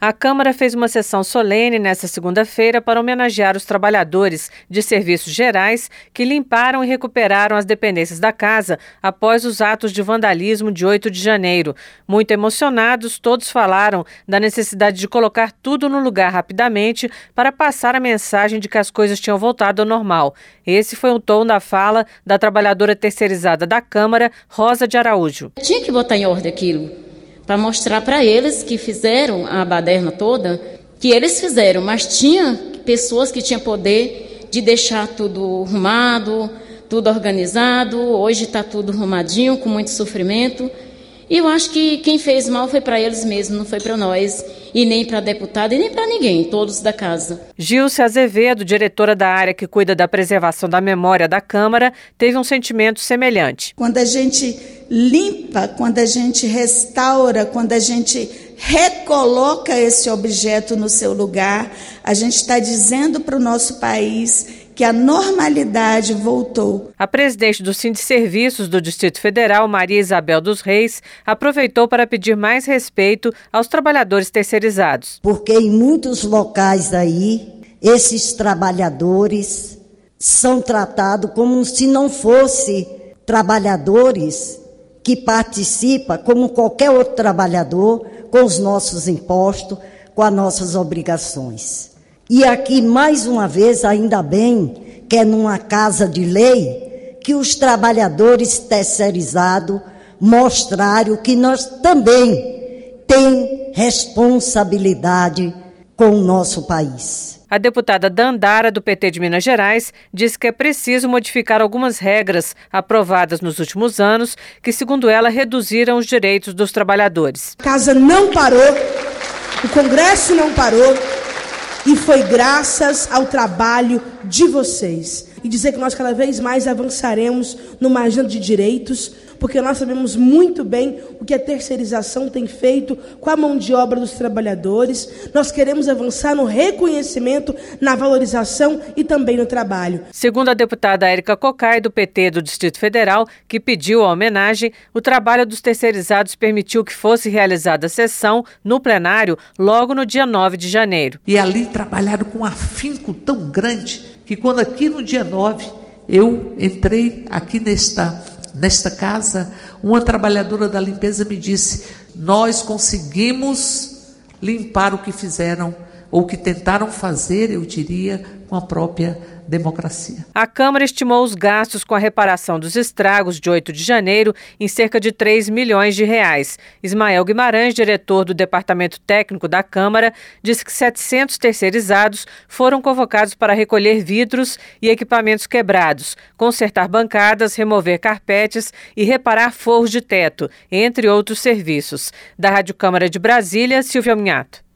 A Câmara fez uma sessão solene nesta segunda-feira para homenagear os trabalhadores de serviços gerais que limparam e recuperaram as dependências da casa após os atos de vandalismo de 8 de janeiro. Muito emocionados, todos falaram da necessidade de colocar tudo no lugar rapidamente para passar a mensagem de que as coisas tinham voltado ao normal. Esse foi o tom da fala da trabalhadora terceirizada da Câmara, Rosa de Araújo. Tinha que botar em ordem aquilo para mostrar para eles que fizeram a baderna toda, que eles fizeram, mas tinha pessoas que tinham poder de deixar tudo arrumado, tudo organizado. Hoje está tudo arrumadinho, com muito sofrimento. E eu acho que quem fez mal foi para eles mesmos, não foi para nós, e nem para deputado e nem para ninguém, todos da casa. Gilce Azevedo, diretora da área que cuida da preservação da memória da Câmara, teve um sentimento semelhante. Quando a gente limpa, quando a gente restaura, quando a gente recoloca esse objeto no seu lugar, a gente está dizendo para o nosso país que a normalidade voltou. A presidente do Sindicato de Serviços do Distrito Federal, Maria Isabel dos Reis, aproveitou para pedir mais respeito aos trabalhadores terceirizados. Porque em muitos locais aí, esses trabalhadores são tratados como se não fossem trabalhadores que participam, como qualquer outro trabalhador, com os nossos impostos, com as nossas obrigações. E aqui, mais uma vez, ainda bem que é numa casa de lei que os trabalhadores terceirizados mostraram que nós também temos responsabilidade com o nosso país. A deputada Dandara, do PT de Minas Gerais, disse que é preciso modificar algumas regras aprovadas nos últimos anos, que, segundo ela, reduziram os direitos dos trabalhadores. A casa não parou, o Congresso não parou, e foi graças ao trabalho de vocês. E dizer que nós cada vez mais avançaremos numa agenda de direitos, porque nós sabemos muito bem o que a terceirização tem feito com a mão de obra dos trabalhadores. Nós queremos avançar no reconhecimento, na valorização e também no trabalho. Segundo a deputada Érica Cocai, do PT do Distrito Federal, que pediu a homenagem, o trabalho dos terceirizados permitiu que fosse realizada a sessão no plenário logo no dia 9 de janeiro. E ali trabalharam com um afinco tão grande que quando aqui no dia 9 eu entrei aqui nesta Nesta casa, uma trabalhadora da limpeza me disse: Nós conseguimos limpar o que fizeram, ou que tentaram fazer, eu diria, com a própria democracia. A Câmara estimou os gastos com a reparação dos estragos de 8 de janeiro em cerca de 3 milhões de reais. Ismael Guimarães, diretor do Departamento Técnico da Câmara, disse que 700 terceirizados foram convocados para recolher vidros e equipamentos quebrados, consertar bancadas, remover carpetes e reparar forros de teto, entre outros serviços. Da Rádio Câmara de Brasília, Silvia Minhato.